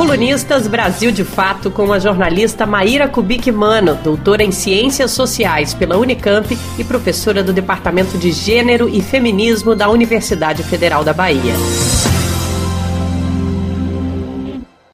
Colunistas Brasil de Fato com a jornalista Maíra Kubik Mano, doutora em Ciências Sociais pela Unicamp e professora do Departamento de Gênero e Feminismo da Universidade Federal da Bahia.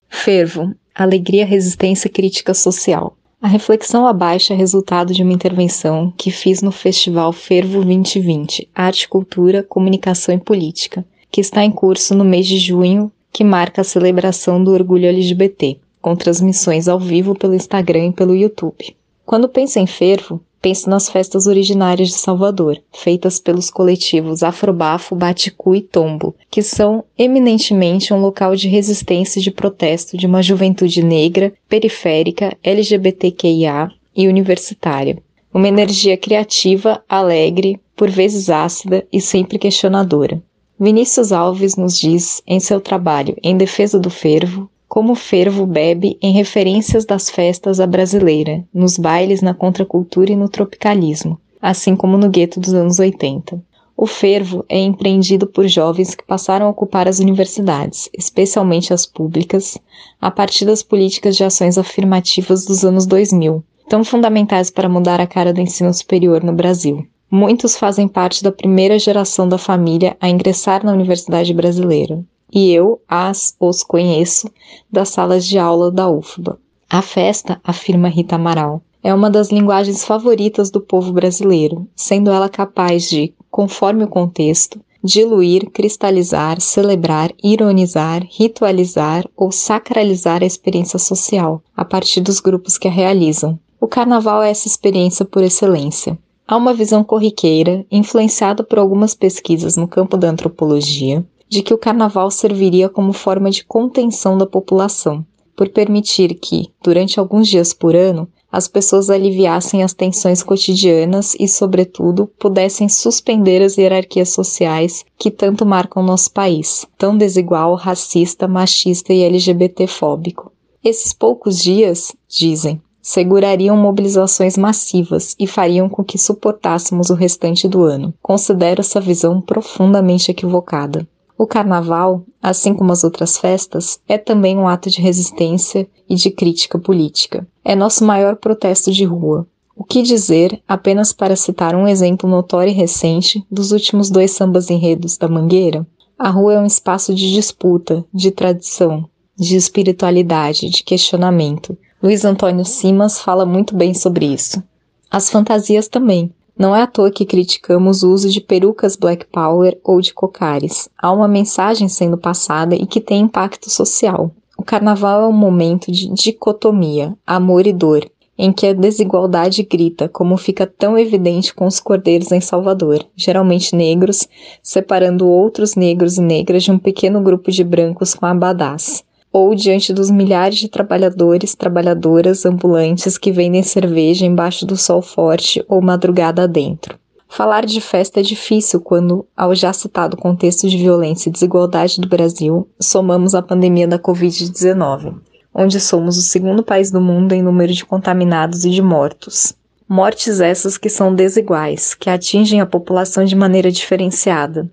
Fervo, alegria, resistência, crítica social. A reflexão abaixo é resultado de uma intervenção que fiz no Festival Fervo 2020, Arte, Cultura, Comunicação e Política, que está em curso no mês de junho, que marca a celebração do orgulho LGBT, com transmissões ao vivo pelo Instagram e pelo YouTube. Quando penso em fervo, penso nas festas originárias de Salvador, feitas pelos coletivos Afrobafo, Baticu e Tombo, que são eminentemente um local de resistência e de protesto de uma juventude negra, periférica, LGBTQIA e universitária. Uma energia criativa, alegre, por vezes ácida e sempre questionadora. Vinícius Alves nos diz, em seu trabalho Em Defesa do Fervo, como o fervo bebe em referências das festas à brasileira, nos bailes, na contracultura e no tropicalismo, assim como no gueto dos anos 80. O fervo é empreendido por jovens que passaram a ocupar as universidades, especialmente as públicas, a partir das políticas de ações afirmativas dos anos 2000, tão fundamentais para mudar a cara do ensino superior no Brasil. Muitos fazem parte da primeira geração da família a ingressar na Universidade Brasileira, e eu as os conheço das salas de aula da UFBA. A festa, afirma Rita Amaral, é uma das linguagens favoritas do povo brasileiro, sendo ela capaz de, conforme o contexto, diluir, cristalizar, celebrar, ironizar, ritualizar ou sacralizar a experiência social, a partir dos grupos que a realizam. O carnaval é essa experiência por excelência. Há uma visão corriqueira, influenciada por algumas pesquisas no campo da antropologia, de que o carnaval serviria como forma de contenção da população, por permitir que, durante alguns dias por ano, as pessoas aliviassem as tensões cotidianas e, sobretudo, pudessem suspender as hierarquias sociais que tanto marcam nosso país, tão desigual, racista, machista e LGBTfóbico. Esses poucos dias, dizem, segurariam mobilizações massivas e fariam com que suportássemos o restante do ano. Considero essa visão profundamente equivocada. O carnaval, assim como as outras festas, é também um ato de resistência e de crítica política. É nosso maior protesto de rua. O que dizer, apenas para citar um exemplo notório e recente dos últimos dois sambas enredos da Mangueira? A rua é um espaço de disputa, de tradição, de espiritualidade, de questionamento, Luiz Antônio Simas fala muito bem sobre isso. As fantasias também. Não é à toa que criticamos o uso de perucas Black Power ou de cocares. Há uma mensagem sendo passada e que tem impacto social. O carnaval é um momento de dicotomia, amor e dor, em que a desigualdade grita, como fica tão evidente com os cordeiros em Salvador, geralmente negros, separando outros negros e negras de um pequeno grupo de brancos com abadás ou diante dos milhares de trabalhadores, trabalhadoras ambulantes que vendem cerveja embaixo do sol forte ou madrugada adentro. Falar de festa é difícil quando, ao já citado contexto de violência e desigualdade do Brasil, somamos a pandemia da Covid-19, onde somos o segundo país do mundo em número de contaminados e de mortos. Mortes essas que são desiguais, que atingem a população de maneira diferenciada,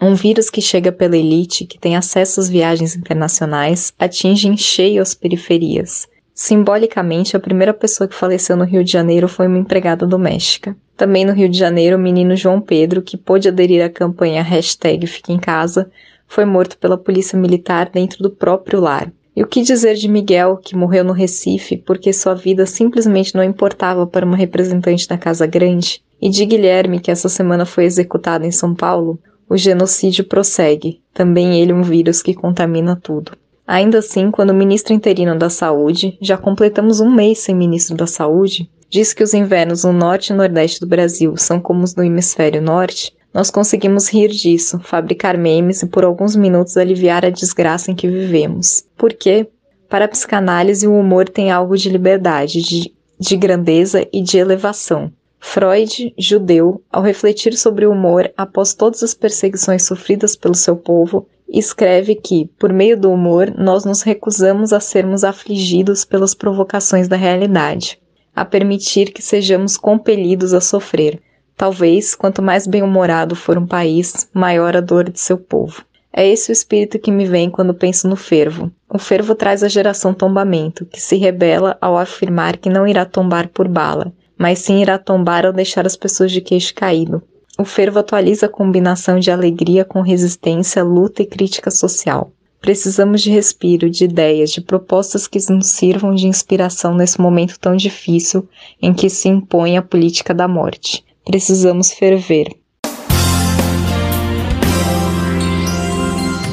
um vírus que chega pela elite, que tem acesso às viagens internacionais, atinge em cheio as periferias. Simbolicamente, a primeira pessoa que faleceu no Rio de Janeiro foi uma empregada doméstica. Também no Rio de Janeiro, o menino João Pedro, que pôde aderir à campanha hashtag Fique em Casa, foi morto pela polícia militar dentro do próprio lar. E o que dizer de Miguel, que morreu no Recife porque sua vida simplesmente não importava para uma representante da Casa Grande? E de Guilherme, que essa semana foi executado em São Paulo, o genocídio prossegue, também ele um vírus que contamina tudo. Ainda assim, quando o ministro interino da Saúde, já completamos um mês sem ministro da Saúde, diz que os invernos no norte e nordeste do Brasil são como os do hemisfério norte, nós conseguimos rir disso, fabricar memes e por alguns minutos aliviar a desgraça em que vivemos. Por quê? Para a psicanálise, o humor tem algo de liberdade, de, de grandeza e de elevação. Freud, judeu, ao refletir sobre o humor após todas as perseguições sofridas pelo seu povo, escreve que, por meio do humor, nós nos recusamos a sermos afligidos pelas provocações da realidade, a permitir que sejamos compelidos a sofrer. Talvez, quanto mais bem-humorado for um país, maior a dor de seu povo. É esse o espírito que me vem quando penso no fervo. O fervo traz a geração tombamento, que se rebela ao afirmar que não irá tombar por bala, mas sim irá tombar ao deixar as pessoas de queixo caído. O fervo atualiza a combinação de alegria com resistência, luta e crítica social. Precisamos de respiro, de ideias, de propostas que nos sirvam de inspiração nesse momento tão difícil em que se impõe a política da morte. Precisamos ferver.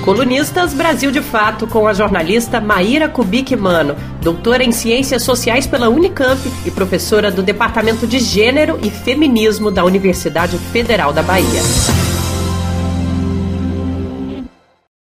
Colunistas Brasil de Fato com a jornalista Maíra Kubik Mano, doutora em Ciências Sociais pela Unicamp e professora do Departamento de Gênero e Feminismo da Universidade Federal da Bahia.